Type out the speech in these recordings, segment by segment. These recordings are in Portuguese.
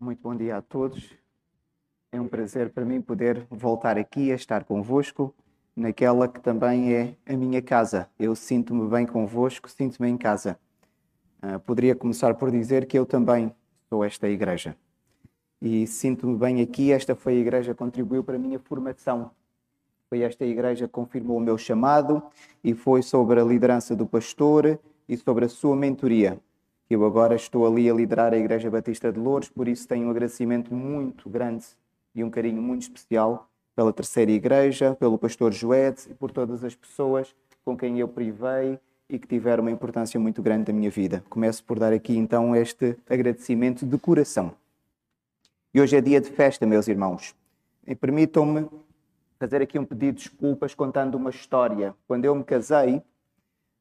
Muito bom dia a todos. É um prazer para mim poder voltar aqui a estar convosco naquela que também é a minha casa. Eu sinto-me bem convosco, sinto-me em casa. Uh, poderia começar por dizer que eu também sou esta igreja. E sinto-me bem aqui. Esta foi a igreja que contribuiu para a minha formação. Foi esta igreja que confirmou o meu chamado e foi sobre a liderança do pastor e sobre a sua mentoria. Eu agora estou ali a liderar a Igreja Batista de Louros, por isso tenho um agradecimento muito grande e um carinho muito especial pela terceira igreja, pelo pastor Joed e por todas as pessoas com quem eu privei e que tiveram uma importância muito grande na minha vida. Começo por dar aqui então este agradecimento de coração. E hoje é dia de festa, meus irmãos. E permitam-me fazer aqui um pedido de desculpas contando uma história. Quando eu me casei,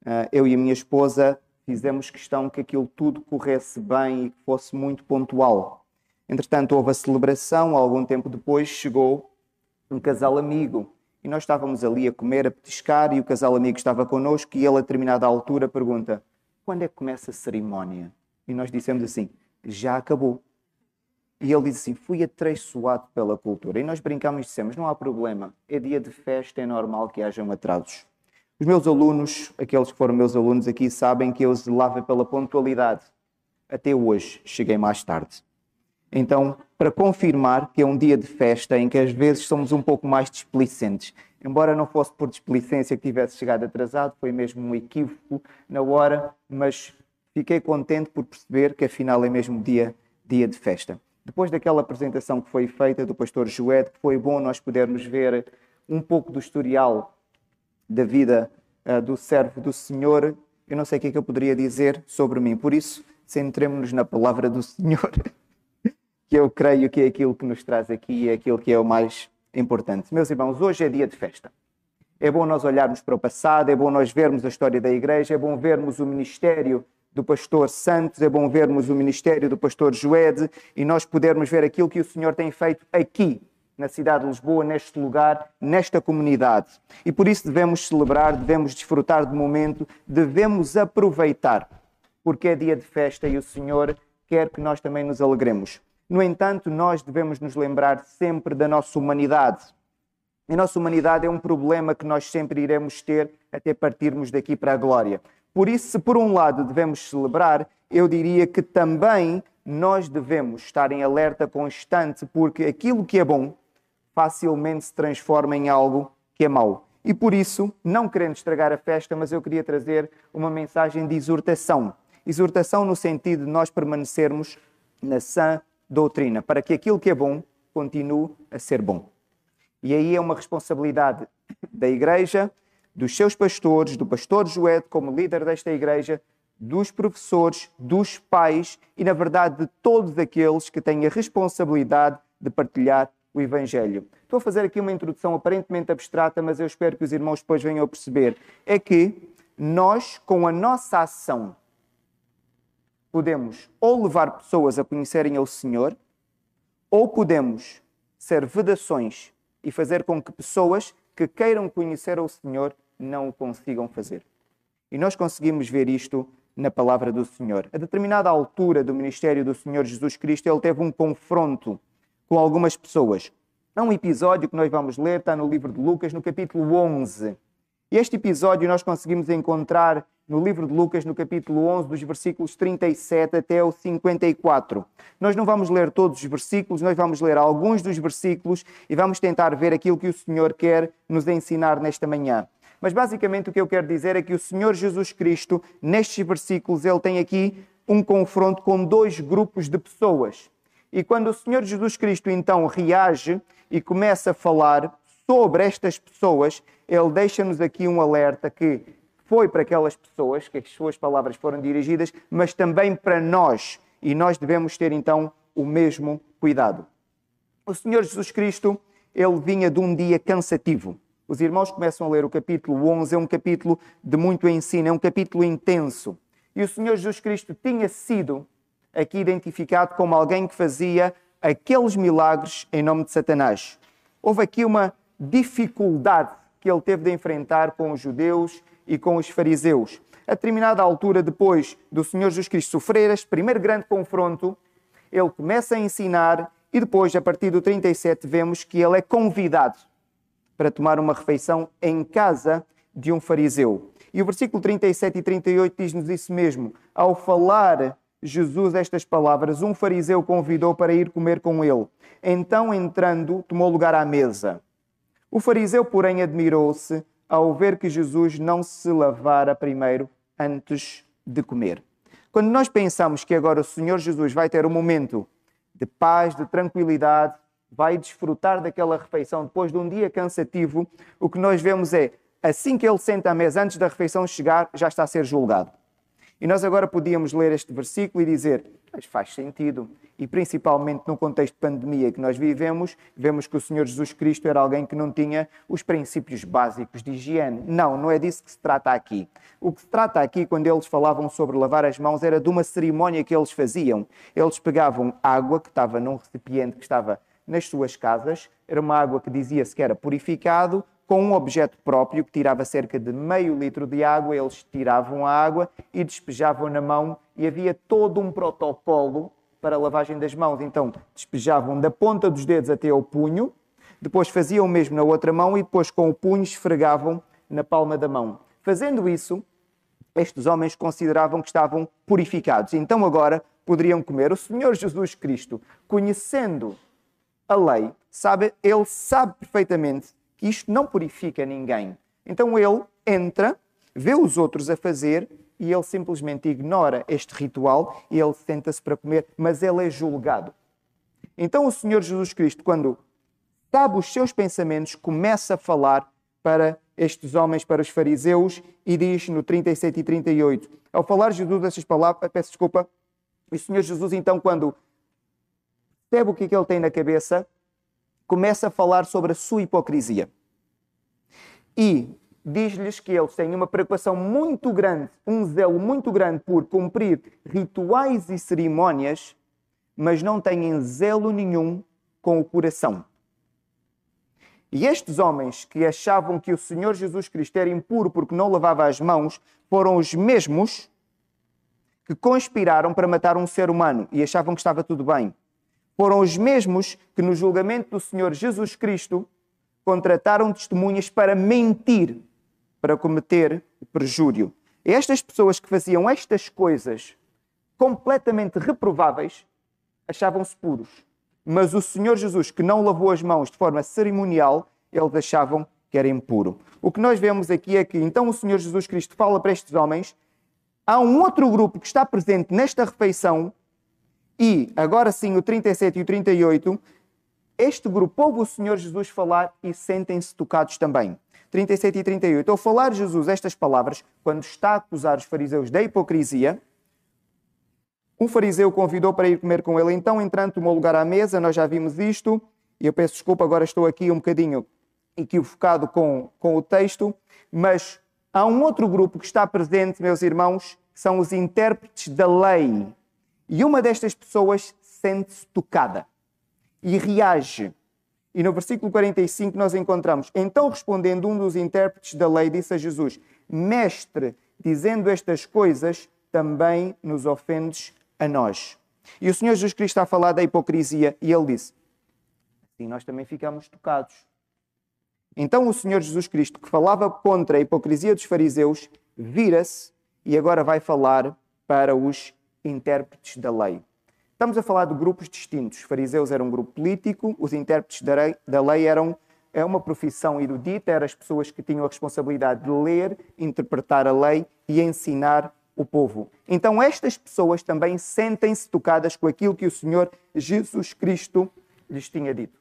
eh, eu e a minha esposa fizemos questão que aquilo tudo corresse bem e que fosse muito pontual. Entretanto, houve a celebração, algum tempo depois chegou um casal amigo e nós estávamos ali a comer, a petiscar e o casal amigo estava connosco e ele, a determinada altura, pergunta quando é que começa a cerimónia? E nós dissemos assim, já acabou. E ele disse assim, fui atraiçoado pela cultura. E nós brincámos e dissemos, não há problema, é dia de festa, é normal que hajam atrasos. Os meus alunos, aqueles que foram meus alunos aqui, sabem que eu zelava pela pontualidade. Até hoje cheguei mais tarde. Então, para confirmar que é um dia de festa em que às vezes somos um pouco mais displicentes, embora não fosse por displicência que tivesse chegado atrasado, foi mesmo um equívoco na hora, mas fiquei contente por perceber que afinal é mesmo dia, dia de festa. Depois daquela apresentação que foi feita do pastor Joed, foi bom nós podermos ver um pouco do historial da vida uh, do servo do Senhor, eu não sei o que é que eu poderia dizer sobre mim. Por isso, centremos-nos na palavra do Senhor. que eu creio que é aquilo que nos traz aqui e é aquilo que é o mais importante. Meus irmãos, hoje é dia de festa. É bom nós olharmos para o passado, é bom nós vermos a história da igreja, é bom vermos o ministério do pastor Santos, é bom vermos o ministério do pastor Joede e nós podermos ver aquilo que o Senhor tem feito aqui na cidade de Lisboa, neste lugar, nesta comunidade. E por isso devemos celebrar, devemos desfrutar do momento, devemos aproveitar, porque é dia de festa e o Senhor quer que nós também nos alegremos. No entanto, nós devemos nos lembrar sempre da nossa humanidade. A nossa humanidade é um problema que nós sempre iremos ter até partirmos daqui para a glória. Por isso, se por um lado devemos celebrar, eu diria que também nós devemos estar em alerta constante, porque aquilo que é bom facilmente se transforma em algo que é mau. E por isso, não querendo estragar a festa, mas eu queria trazer uma mensagem de exortação. Exortação no sentido de nós permanecermos na sã doutrina, para que aquilo que é bom continue a ser bom. E aí é uma responsabilidade da Igreja, dos seus pastores, do pastor Joed como líder desta Igreja, dos professores, dos pais e, na verdade, de todos aqueles que têm a responsabilidade de partilhar o Evangelho. Estou a fazer aqui uma introdução aparentemente abstrata, mas eu espero que os irmãos depois venham a perceber. É que nós, com a nossa ação, podemos ou levar pessoas a conhecerem ao Senhor, ou podemos ser vedações e fazer com que pessoas que queiram conhecer ao Senhor não o consigam fazer. E nós conseguimos ver isto na palavra do Senhor. A determinada altura do ministério do Senhor Jesus Cristo, ele teve um confronto com algumas pessoas. Há um episódio que nós vamos ler, está no livro de Lucas, no capítulo 11. E este episódio nós conseguimos encontrar no livro de Lucas, no capítulo 11, dos versículos 37 até o 54. Nós não vamos ler todos os versículos, nós vamos ler alguns dos versículos e vamos tentar ver aquilo que o Senhor quer nos ensinar nesta manhã. Mas basicamente o que eu quero dizer é que o Senhor Jesus Cristo, nestes versículos, ele tem aqui um confronto com dois grupos de pessoas. E quando o Senhor Jesus Cristo então reage e começa a falar sobre estas pessoas, ele deixa-nos aqui um alerta que foi para aquelas pessoas, que as suas palavras foram dirigidas, mas também para nós. E nós devemos ter então o mesmo cuidado. O Senhor Jesus Cristo, ele vinha de um dia cansativo. Os irmãos começam a ler o capítulo 11, é um capítulo de muito ensino, é um capítulo intenso. E o Senhor Jesus Cristo tinha sido aqui identificado como alguém que fazia aqueles milagres em nome de Satanás. Houve aqui uma dificuldade que ele teve de enfrentar com os judeus e com os fariseus. A determinada altura, depois do Senhor Jesus Cristo sofrer este primeiro grande confronto, ele começa a ensinar e depois, a partir do 37, vemos que ele é convidado para tomar uma refeição em casa de um fariseu. E o versículo 37 e 38 diz-nos isso mesmo. Ao falar Jesus estas palavras, um fariseu convidou para ir comer com ele. Então, entrando, tomou lugar à mesa. O fariseu, porém, admirou-se ao ver que Jesus não se lavara primeiro antes de comer. Quando nós pensamos que agora o Senhor Jesus vai ter um momento de paz, de tranquilidade, vai desfrutar daquela refeição depois de um dia cansativo, o que nós vemos é, assim que ele senta à mesa, antes da refeição chegar, já está a ser julgado. E nós agora podíamos ler este versículo e dizer, mas faz sentido. E principalmente no contexto de pandemia que nós vivemos, vemos que o Senhor Jesus Cristo era alguém que não tinha os princípios básicos de higiene. Não, não é disso que se trata aqui. O que se trata aqui, quando eles falavam sobre lavar as mãos, era de uma cerimónia que eles faziam. Eles pegavam água que estava num recipiente que estava nas suas casas, era uma água que dizia-se que era purificado, com um objeto próprio que tirava cerca de meio litro de água, eles tiravam a água e despejavam na mão e havia todo um protocolo para a lavagem das mãos. Então, despejavam da ponta dos dedos até ao punho, depois faziam o mesmo na outra mão e depois com o punho esfregavam na palma da mão. Fazendo isso, estes homens consideravam que estavam purificados. Então agora poderiam comer. O Senhor Jesus Cristo, conhecendo a lei, sabe, ele sabe perfeitamente que isto não purifica ninguém. Então ele entra, vê os outros a fazer e ele simplesmente ignora este ritual e ele senta-se para comer, mas ele é julgado. Então o Senhor Jesus Cristo, quando sabe os seus pensamentos, começa a falar para estes homens, para os fariseus, e diz no 37 e 38, ao falar Jesus essas palavras, peço desculpa, o Senhor Jesus então, quando percebe o que, é que ele tem na cabeça, começa a falar sobre a sua hipocrisia. E diz-lhes que eles têm uma preocupação muito grande, um zelo muito grande por cumprir rituais e cerimónias, mas não têm zelo nenhum com o coração. E estes homens que achavam que o Senhor Jesus Cristo era impuro porque não lavava as mãos, foram os mesmos que conspiraram para matar um ser humano e achavam que estava tudo bem foram os mesmos que, no julgamento do Senhor Jesus Cristo, contrataram testemunhas para mentir, para cometer perjúrio. Estas pessoas que faziam estas coisas completamente reprováveis achavam-se puros. Mas o Senhor Jesus, que não lavou as mãos de forma cerimonial, eles achavam que era impuro. O que nós vemos aqui é que então o Senhor Jesus Cristo fala para estes homens. Há um outro grupo que está presente nesta refeição e agora sim, o 37 e o 38, este grupo ouve o Senhor Jesus falar e sentem-se tocados também. 37 e 38. Ao falar Jesus estas palavras, quando está a acusar os fariseus da hipocrisia, um fariseu convidou para ir comer com ele. Então, entrando, tomou lugar à mesa. Nós já vimos isto. E eu peço desculpa, agora estou aqui um bocadinho equivocado com, com o texto. Mas há um outro grupo que está presente, meus irmãos, são os intérpretes da lei. E uma destas pessoas sente-se tocada e reage. E no versículo 45 nós encontramos: Então respondendo um dos intérpretes da lei, disse a Jesus: Mestre, dizendo estas coisas, também nos ofendes a nós. E o Senhor Jesus Cristo está a falar da hipocrisia e ele disse: Assim nós também ficamos tocados. Então o Senhor Jesus Cristo, que falava contra a hipocrisia dos fariseus, vira-se e agora vai falar para os intérpretes da lei. Estamos a falar de grupos distintos. Os fariseus eram um grupo político, os intérpretes da lei eram é uma profissão erudita, eram as pessoas que tinham a responsabilidade de ler, interpretar a lei e ensinar o povo. Então, estas pessoas também sentem-se tocadas com aquilo que o Senhor Jesus Cristo lhes tinha dito.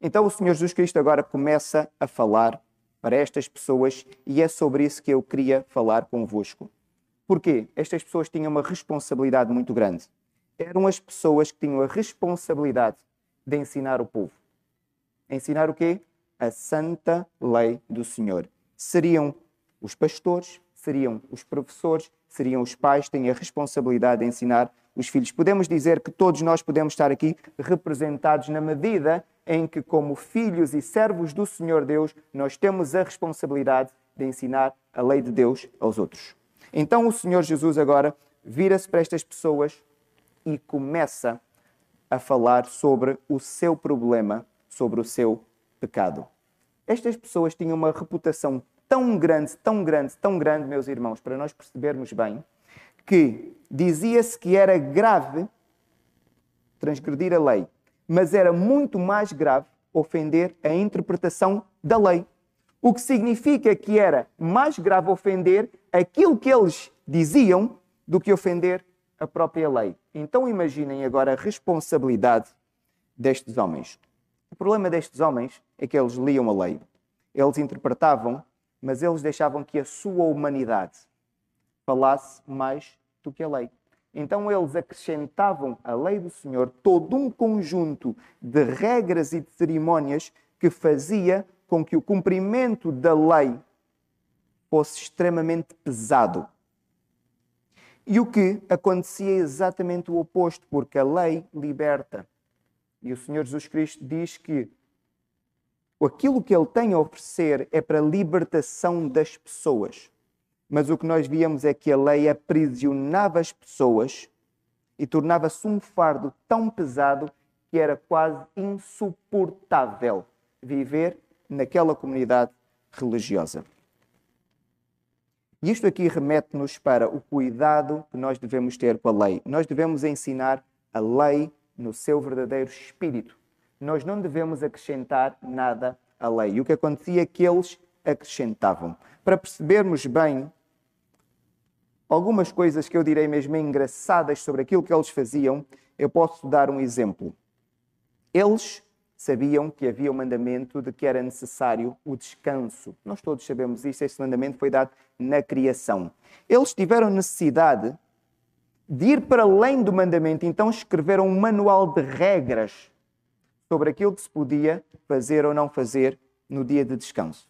Então, o Senhor Jesus Cristo agora começa a falar para estas pessoas e é sobre isso que eu queria falar convosco. Porquê? Estas pessoas tinham uma responsabilidade muito grande. Eram as pessoas que tinham a responsabilidade de ensinar o povo. Ensinar o quê? A santa lei do Senhor. Seriam os pastores, seriam os professores, seriam os pais, têm a responsabilidade de ensinar os filhos. Podemos dizer que todos nós podemos estar aqui representados na medida em que, como filhos e servos do Senhor Deus, nós temos a responsabilidade de ensinar a lei de Deus aos outros. Então o Senhor Jesus agora vira-se para estas pessoas e começa a falar sobre o seu problema, sobre o seu pecado. Estas pessoas tinham uma reputação tão grande, tão grande, tão grande, meus irmãos, para nós percebermos bem, que dizia-se que era grave transgredir a lei, mas era muito mais grave ofender a interpretação da lei. O que significa que era mais grave ofender aquilo que eles diziam do que ofender a própria lei. Então imaginem agora a responsabilidade destes homens. O problema destes homens é que eles liam a lei, eles interpretavam, mas eles deixavam que a sua humanidade falasse mais do que a lei. Então eles acrescentavam à lei do Senhor todo um conjunto de regras e de cerimónias que fazia com que o cumprimento da lei fosse extremamente pesado. E o que acontecia é exatamente o oposto, porque a lei liberta. E o Senhor Jesus Cristo diz que aquilo que ele tem a oferecer é para a libertação das pessoas. Mas o que nós víamos é que a lei aprisionava as pessoas e tornava-se um fardo tão pesado que era quase insuportável viver naquela comunidade religiosa. E isto aqui remete-nos para o cuidado que nós devemos ter com a lei. Nós devemos ensinar a lei no seu verdadeiro espírito. Nós não devemos acrescentar nada à lei. E o que acontecia é que eles acrescentavam. Para percebermos bem algumas coisas que eu direi mesmo engraçadas sobre aquilo que eles faziam, eu posso dar um exemplo. Eles sabiam que havia o mandamento de que era necessário o descanso. Nós todos sabemos isso, esse mandamento foi dado na criação. Eles tiveram necessidade de ir para além do mandamento, então escreveram um manual de regras sobre aquilo que se podia fazer ou não fazer no dia de descanso.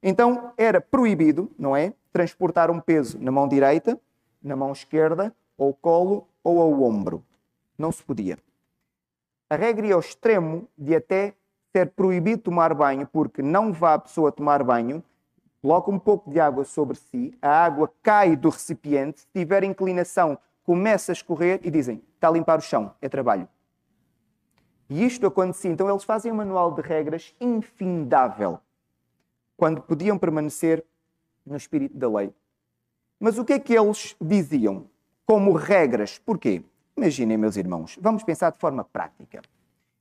Então era proibido, não é? Transportar um peso na mão direita, na mão esquerda, ou colo ou ao ombro. Não se podia a regra ia ao extremo de até ser proibido tomar banho, porque não vá a pessoa tomar banho, coloca um pouco de água sobre si, a água cai do recipiente, se tiver inclinação, começa a escorrer e dizem: está a limpar o chão, é trabalho. E isto acontecia. Então eles fazem um manual de regras infindável, quando podiam permanecer no espírito da lei. Mas o que é que eles diziam como regras? Porquê? Imaginem, meus irmãos, vamos pensar de forma prática.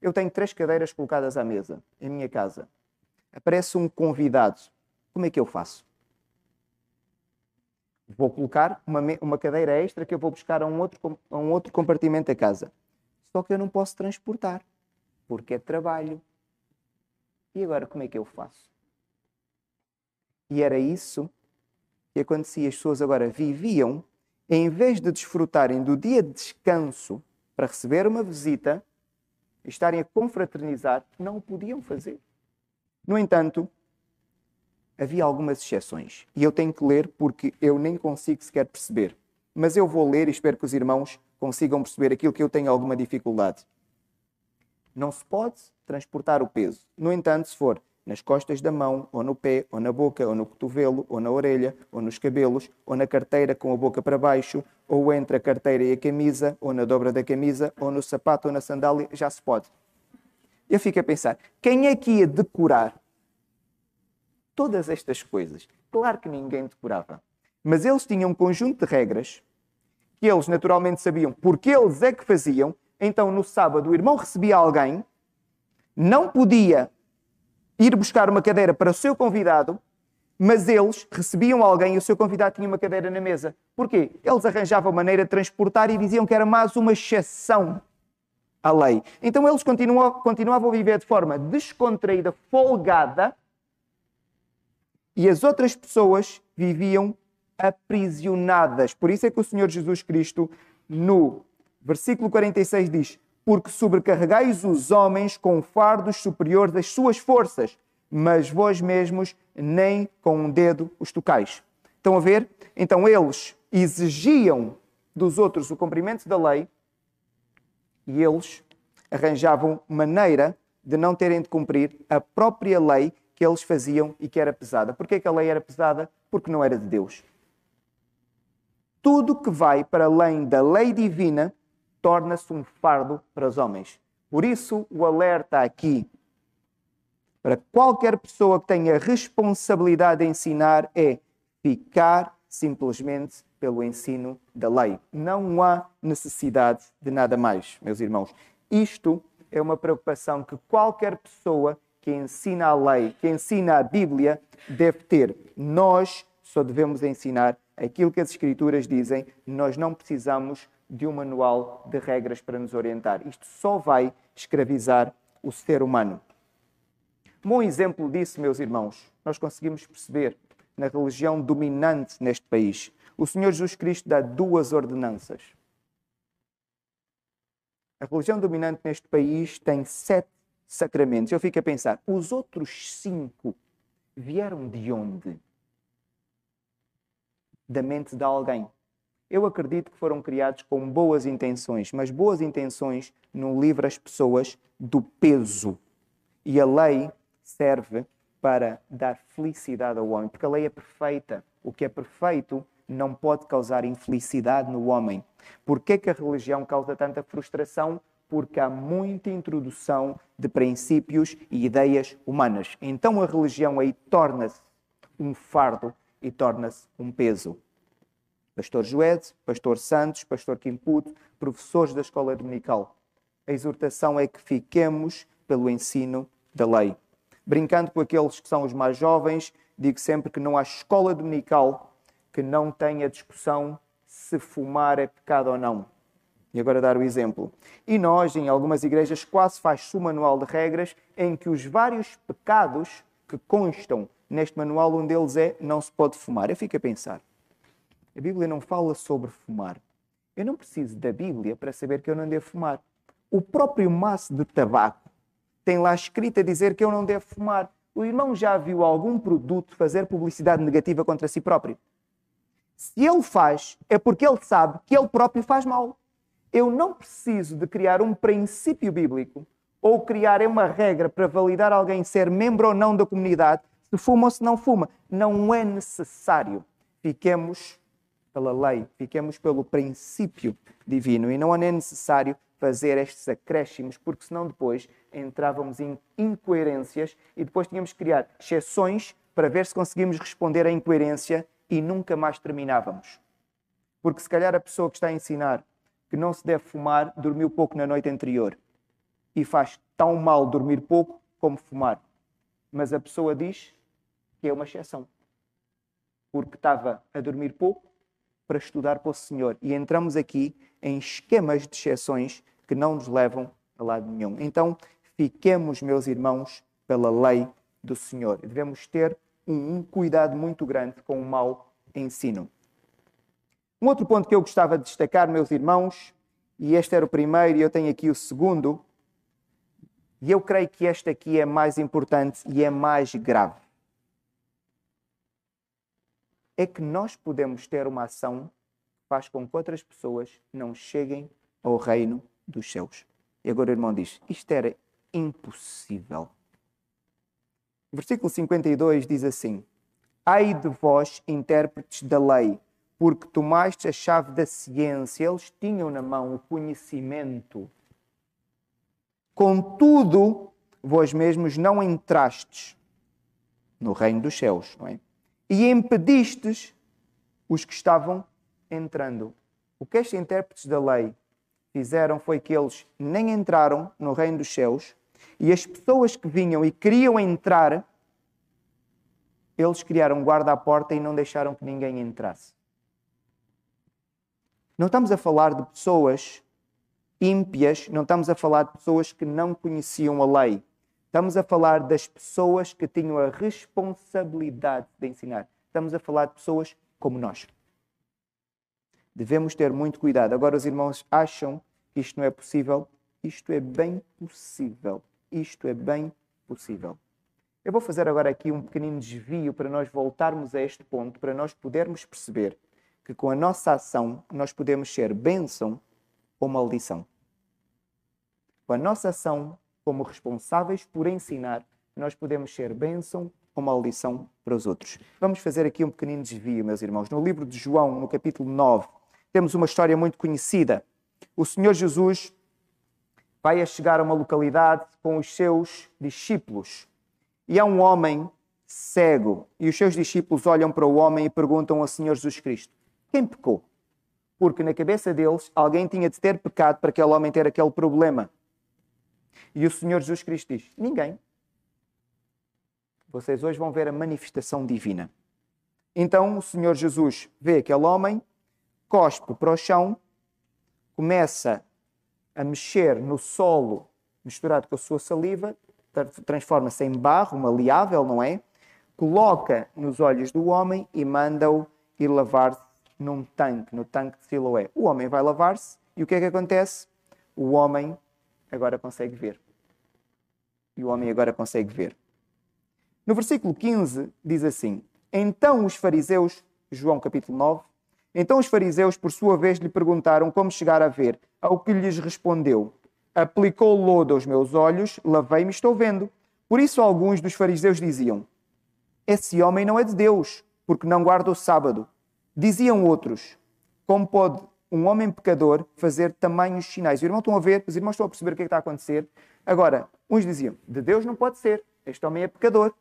Eu tenho três cadeiras colocadas à mesa em minha casa. Aparece um convidado. Como é que eu faço? Vou colocar uma, uma cadeira extra que eu vou buscar a um, outro, a um outro compartimento da casa. Só que eu não posso transportar, porque é trabalho. E agora como é que eu faço? E era isso que acontecia. As pessoas agora viviam em vez de desfrutarem do dia de descanso para receber uma visita e estarem a confraternizar, não o podiam fazer. No entanto, havia algumas exceções e eu tenho que ler porque eu nem consigo sequer perceber. Mas eu vou ler e espero que os irmãos consigam perceber aquilo que eu tenho alguma dificuldade. Não se pode transportar o peso. No entanto, se for nas costas da mão, ou no pé, ou na boca, ou no cotovelo, ou na orelha, ou nos cabelos, ou na carteira com a boca para baixo, ou entre a carteira e a camisa, ou na dobra da camisa, ou no sapato ou na sandália, já se pode. Eu fico a pensar, quem é que ia decorar todas estas coisas? Claro que ninguém decorava. Mas eles tinham um conjunto de regras que eles naturalmente sabiam porque eles é que faziam. Então, no sábado, o irmão recebia alguém, não podia ir buscar uma cadeira para o seu convidado, mas eles recebiam alguém e o seu convidado tinha uma cadeira na mesa. Porquê? Eles arranjavam maneira de transportar e diziam que era mais uma exceção à lei. Então eles continuavam, continuavam a viver de forma descontraída, folgada, e as outras pessoas viviam aprisionadas. Por isso é que o Senhor Jesus Cristo, no versículo 46, diz: porque sobrecarregais os homens com fardos superiores às suas forças, mas vós mesmos nem com um dedo os tocais. Estão a ver? Então eles exigiam dos outros o cumprimento da lei e eles arranjavam maneira de não terem de cumprir a própria lei que eles faziam e que era pesada. Porquê que a lei era pesada? Porque não era de Deus. Tudo que vai para além da lei divina torna-se um fardo para os homens. Por isso, o alerta aqui para qualquer pessoa que tenha responsabilidade de ensinar é ficar simplesmente pelo ensino da lei. Não há necessidade de nada mais, meus irmãos. Isto é uma preocupação que qualquer pessoa que ensina a lei, que ensina a Bíblia, deve ter. Nós só devemos ensinar aquilo que as Escrituras dizem, nós não precisamos de um manual de regras para nos orientar. Isto só vai escravizar o ser humano. Um bom exemplo disso, meus irmãos, nós conseguimos perceber na religião dominante neste país. O Senhor Jesus Cristo dá duas ordenanças. A religião dominante neste país tem sete sacramentos. Eu fico a pensar, os outros cinco vieram de onde? Da mente de alguém. Eu acredito que foram criados com boas intenções, mas boas intenções não livram as pessoas do peso. E a lei serve para dar felicidade ao homem, porque a lei é perfeita. O que é perfeito não pode causar infelicidade no homem. Por que, que a religião causa tanta frustração? Porque há muita introdução de princípios e ideias humanas. Então a religião aí torna-se um fardo e torna-se um peso. Pastor Joed, Pastor Santos, Pastor Quimputo, professores da escola dominical. A exortação é que fiquemos pelo ensino da lei. Brincando com aqueles que são os mais jovens, digo sempre que não há escola dominical que não tenha discussão se fumar é pecado ou não. E agora dar o exemplo. E nós, em algumas igrejas, quase faz-se um manual de regras em que os vários pecados que constam neste manual, um deles é não se pode fumar. Eu fico a pensar. A Bíblia não fala sobre fumar. Eu não preciso da Bíblia para saber que eu não devo fumar. O próprio maço de tabaco tem lá escrito a dizer que eu não devo fumar. O irmão já viu algum produto fazer publicidade negativa contra si próprio? Se ele faz, é porque ele sabe que ele próprio faz mal. Eu não preciso de criar um princípio bíblico ou criar uma regra para validar alguém ser membro ou não da comunidade, se fuma ou se não fuma. Não é necessário. Fiquemos pela lei, fiquemos pelo princípio divino e não é necessário fazer estes acréscimos, porque senão depois entrávamos em incoerências e depois tínhamos que criar exceções para ver se conseguimos responder à incoerência e nunca mais terminávamos. Porque se calhar a pessoa que está a ensinar que não se deve fumar dormiu pouco na noite anterior e faz tão mal dormir pouco como fumar. Mas a pessoa diz que é uma exceção. Porque estava a dormir pouco para estudar para o Senhor. E entramos aqui em esquemas de exceções que não nos levam a lado nenhum. Então, fiquemos, meus irmãos, pela lei do Senhor. Devemos ter um cuidado muito grande com o mau ensino. Um outro ponto que eu gostava de destacar, meus irmãos, e este era o primeiro e eu tenho aqui o segundo, e eu creio que este aqui é mais importante e é mais grave. É que nós podemos ter uma ação que faz com que outras pessoas não cheguem ao reino dos céus. E agora o irmão diz: Isto era impossível. Versículo 52 diz assim: Ai de vós, intérpretes da lei, porque tomaste a chave da ciência, eles tinham na mão o conhecimento. Contudo, vós mesmos não entrastes no reino dos céus, não é? E impedistes os que estavam entrando. O que estes intérpretes da lei fizeram foi que eles nem entraram no reino dos céus e as pessoas que vinham e queriam entrar, eles criaram guarda à porta e não deixaram que ninguém entrasse. Não estamos a falar de pessoas ímpias, não estamos a falar de pessoas que não conheciam a lei. Estamos a falar das pessoas que tinham a responsabilidade de ensinar. Estamos a falar de pessoas como nós. Devemos ter muito cuidado. Agora, os irmãos acham que isto não é possível. Isto é bem possível. Isto é bem possível. Eu vou fazer agora aqui um pequenino desvio para nós voltarmos a este ponto, para nós podermos perceber que com a nossa ação nós podemos ser bênção ou maldição. Com a nossa ação, como responsáveis por ensinar, nós podemos ser bênção ou maldição para os outros. Vamos fazer aqui um pequenino desvio, meus irmãos. No livro de João, no capítulo 9, temos uma história muito conhecida. o Senhor Jesus vai a chegar a uma localidade com os seus discípulos. E há um homem cego. E os seus discípulos olham para o homem e perguntam ao Senhor Jesus Cristo: Quem pecou? Porque na cabeça deles alguém tinha de ter pecado para aquele homem ter aquele problema. E o Senhor Jesus Cristo diz: Ninguém. Vocês hoje vão ver a manifestação divina. Então o Senhor Jesus vê aquele homem, cospe para o chão, começa a mexer no solo misturado com a sua saliva, transforma-se em barro maleável, não é? Coloca nos olhos do homem e manda-o ir lavar-se num tanque, no tanque de Siloé. O homem vai lavar-se e o que é que acontece? O homem agora consegue ver. E o homem agora consegue ver. No versículo 15 diz assim: Então os fariseus, João capítulo 9, então os fariseus, por sua vez, lhe perguntaram como chegar a ver, ao que lhes respondeu: Aplicou lodo aos meus olhos, lavei-me estou vendo. Por isso alguns dos fariseus diziam: Esse homem não é de Deus, porque não guarda o sábado. Diziam outros: Como pode um homem pecador fazer tamanhos sinais? Os irmãos estão a ver, os irmãos estão a perceber o que, é que está a acontecer. Agora, uns diziam: De Deus não pode ser, este homem é pecador.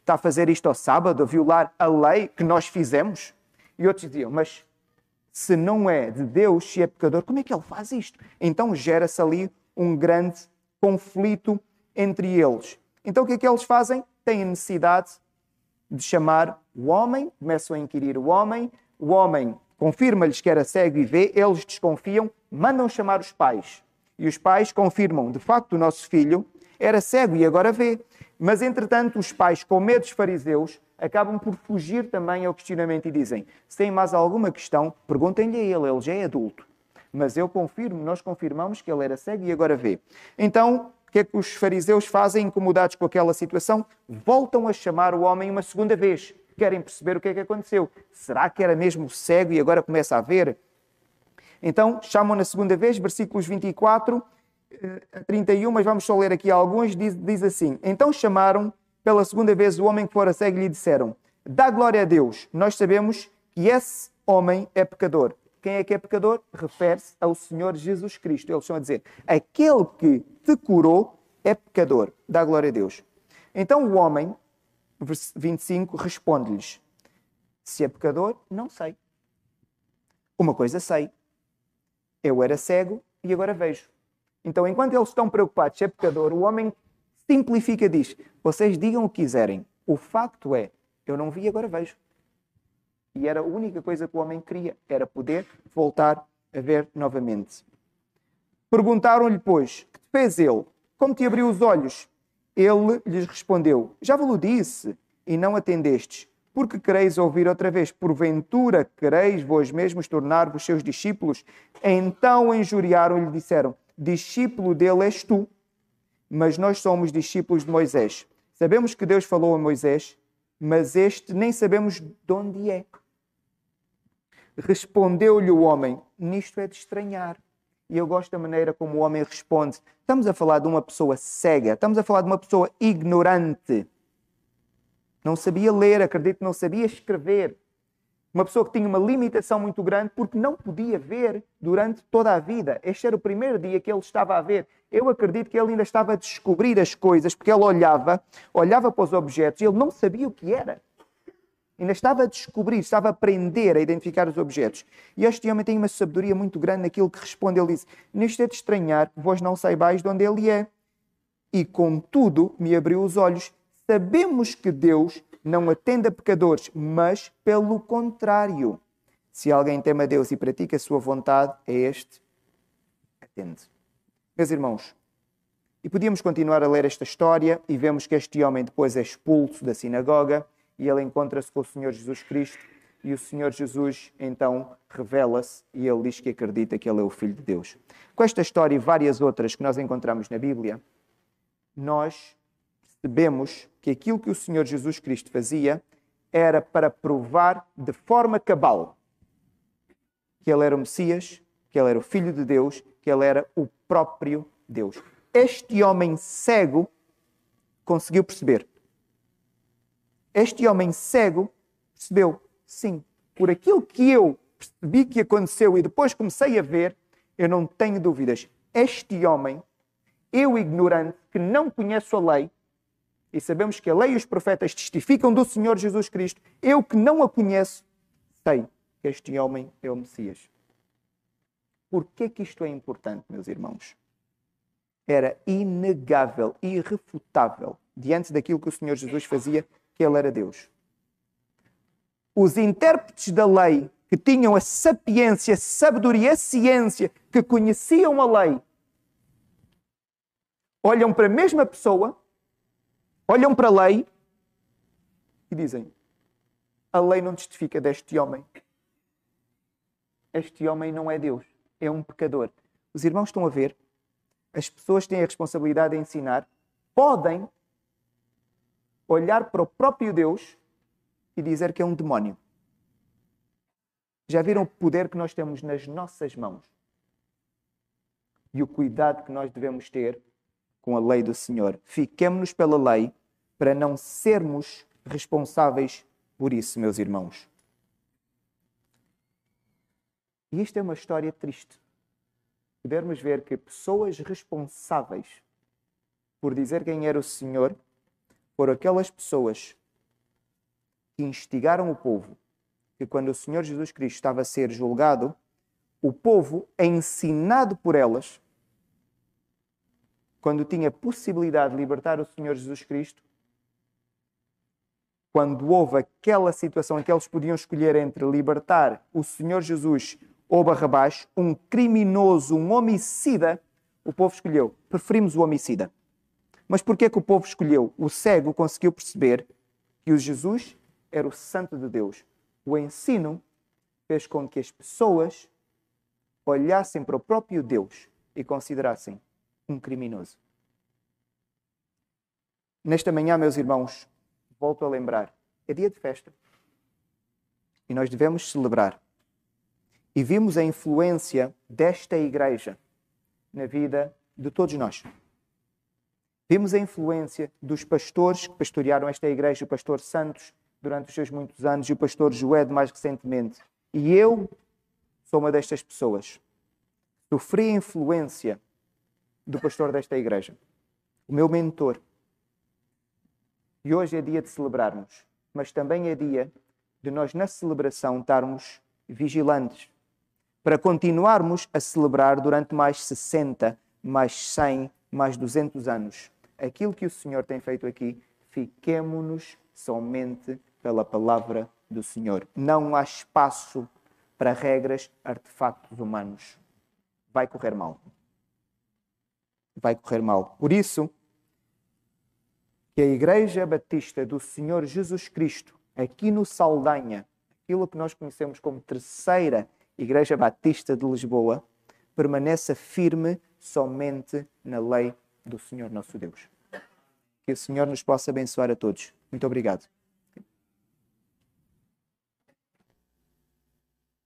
Está a fazer isto ao sábado, a violar a lei que nós fizemos. E outros diziam: Mas se não é de Deus, se é pecador, como é que ele faz isto? Então gera-se ali um grande conflito entre eles. Então o que é que eles fazem? Têm a necessidade de chamar o homem, começam a inquirir o homem, o homem confirma-lhes que era cego e vê, eles desconfiam, mandam chamar os pais. E os pais confirmam, de facto, o nosso filho era cego e agora vê. Mas, entretanto, os pais, com medo dos fariseus, acabam por fugir também ao questionamento e dizem: se tem mais alguma questão, perguntem-lhe a ele, ele já é adulto. Mas eu confirmo, nós confirmamos que ele era cego e agora vê. Então, o que é que os fariseus fazem, incomodados com aquela situação? Voltam a chamar o homem uma segunda vez. Querem perceber o que é que aconteceu. Será que era mesmo cego e agora começa a ver? Então, chamam na segunda vez, versículos 24 eh, a 31, mas vamos só ler aqui alguns. Diz, diz assim: Então chamaram pela segunda vez o homem que fora cego e lhe disseram: Dá glória a Deus, nós sabemos que esse homem é pecador. Quem é que é pecador? Refere-se ao Senhor Jesus Cristo. Eles estão a dizer: aquele que te curou é pecador. Dá glória a Deus. Então o homem, 25, responde-lhes: Se é pecador, não sei. Uma coisa sei. Eu era cego e agora vejo. Então, enquanto eles estão preocupados se é pecador, o homem simplifica, diz: vocês digam o que quiserem. O facto é, eu não vi, agora vejo. E era a única coisa que o homem queria, era poder voltar a ver novamente. Perguntaram-lhe, pois, que te fez ele? Como te abriu os olhos? Ele lhes respondeu: Já vos disse, e não atendestes. Porque quereis ouvir outra vez? Porventura quereis vós mesmos tornar-vos seus discípulos? Então injuriaram e lhe disseram: Discípulo dele és tu mas nós somos discípulos de Moisés. Sabemos que Deus falou a Moisés, mas este nem sabemos de onde é. Respondeu-lhe o homem: Nisto é de estranhar. E eu gosto da maneira como o homem responde. Estamos a falar de uma pessoa cega, estamos a falar de uma pessoa ignorante. Não sabia ler, acredito que não sabia escrever. Uma pessoa que tinha uma limitação muito grande porque não podia ver durante toda a vida. Este era o primeiro dia que ele estava a ver. Eu acredito que ele ainda estava a descobrir as coisas, porque ele olhava, olhava para os objetos e ele não sabia o que era. Ainda estava a descobrir, estava a aprender a identificar os objetos. E este homem tem uma sabedoria muito grande naquilo que responde. Ele diz: Neste é de estranhar que vós não saibais de onde ele é. E contudo me abriu os olhos. Sabemos que Deus não atende a pecadores, mas pelo contrário. Se alguém teme a Deus e pratica a sua vontade, é este atende. Meus irmãos, e podíamos continuar a ler esta história e vemos que este homem depois é expulso da sinagoga e ele encontra-se com o Senhor Jesus Cristo e o Senhor Jesus então revela-se e ele diz que acredita que ele é o Filho de Deus. Com esta história e várias outras que nós encontramos na Bíblia, nós percebemos que aquilo que o Senhor Jesus Cristo fazia era para provar de forma cabal que ele era o Messias, que ele era o Filho de Deus, que ele era o próprio Deus. Este homem cego conseguiu perceber. Este homem cego percebeu, sim, por aquilo que eu percebi que aconteceu e depois comecei a ver, eu não tenho dúvidas. Este homem, eu ignorante, que não conheço a lei, e sabemos que a lei e os profetas testificam do Senhor Jesus Cristo, eu que não a conheço, sei que este homem é o Messias. Por que que isto é importante, meus irmãos? Era inegável, irrefutável, diante daquilo que o Senhor Jesus fazia, que ele era Deus. Os intérpretes da lei, que tinham a sapiência, a sabedoria, a ciência, que conheciam a lei, olham para a mesma pessoa olham para a lei e dizem: a lei não testifica deste homem. Este homem não é Deus, é um pecador. Os irmãos estão a ver? As pessoas têm a responsabilidade de ensinar, podem olhar para o próprio Deus e dizer que é um demónio. Já viram o poder que nós temos nas nossas mãos? E o cuidado que nós devemos ter com a lei do Senhor. Fiquemos-nos pela lei para não sermos responsáveis por isso, meus irmãos. E isto é uma história triste. Podermos ver que pessoas responsáveis por dizer quem era o Senhor foram aquelas pessoas que instigaram o povo, que quando o Senhor Jesus Cristo estava a ser julgado, o povo é ensinado por elas, quando tinha possibilidade de libertar o Senhor Jesus Cristo, quando houve aquela situação em que eles podiam escolher entre libertar o Senhor Jesus ou Barrabás, um criminoso, um homicida, o povo escolheu. Preferimos o homicida. Mas porquê que o povo escolheu? O cego conseguiu perceber que o Jesus era o santo de Deus. O ensino fez com que as pessoas olhassem para o próprio Deus e considerassem um criminoso. Nesta manhã, meus irmãos, volto a lembrar, é dia de festa. E nós devemos celebrar. E vimos a influência desta igreja na vida de todos nós. Vimos a influência dos pastores que pastorearam esta igreja, o pastor Santos, durante os seus muitos anos, e o pastor Joed, mais recentemente. E eu sou uma destas pessoas. Sofri a influência do pastor desta igreja, o meu mentor, e hoje é dia de celebrarmos, mas também é dia de nós, na celebração, estarmos vigilantes para continuarmos a celebrar durante mais 60, mais 100, mais 200 anos. Aquilo que o Senhor tem feito aqui, fiquemo-nos somente pela palavra do Senhor. Não há espaço para regras, artefactos humanos. Vai correr mal. Vai correr mal. Por isso, que a Igreja Batista do Senhor Jesus Cristo, aqui no Saldanha, aquilo que nós conhecemos como Terceira Igreja Batista de Lisboa, permaneça firme somente na lei do Senhor nosso Deus. Que o Senhor nos possa abençoar a todos. Muito obrigado.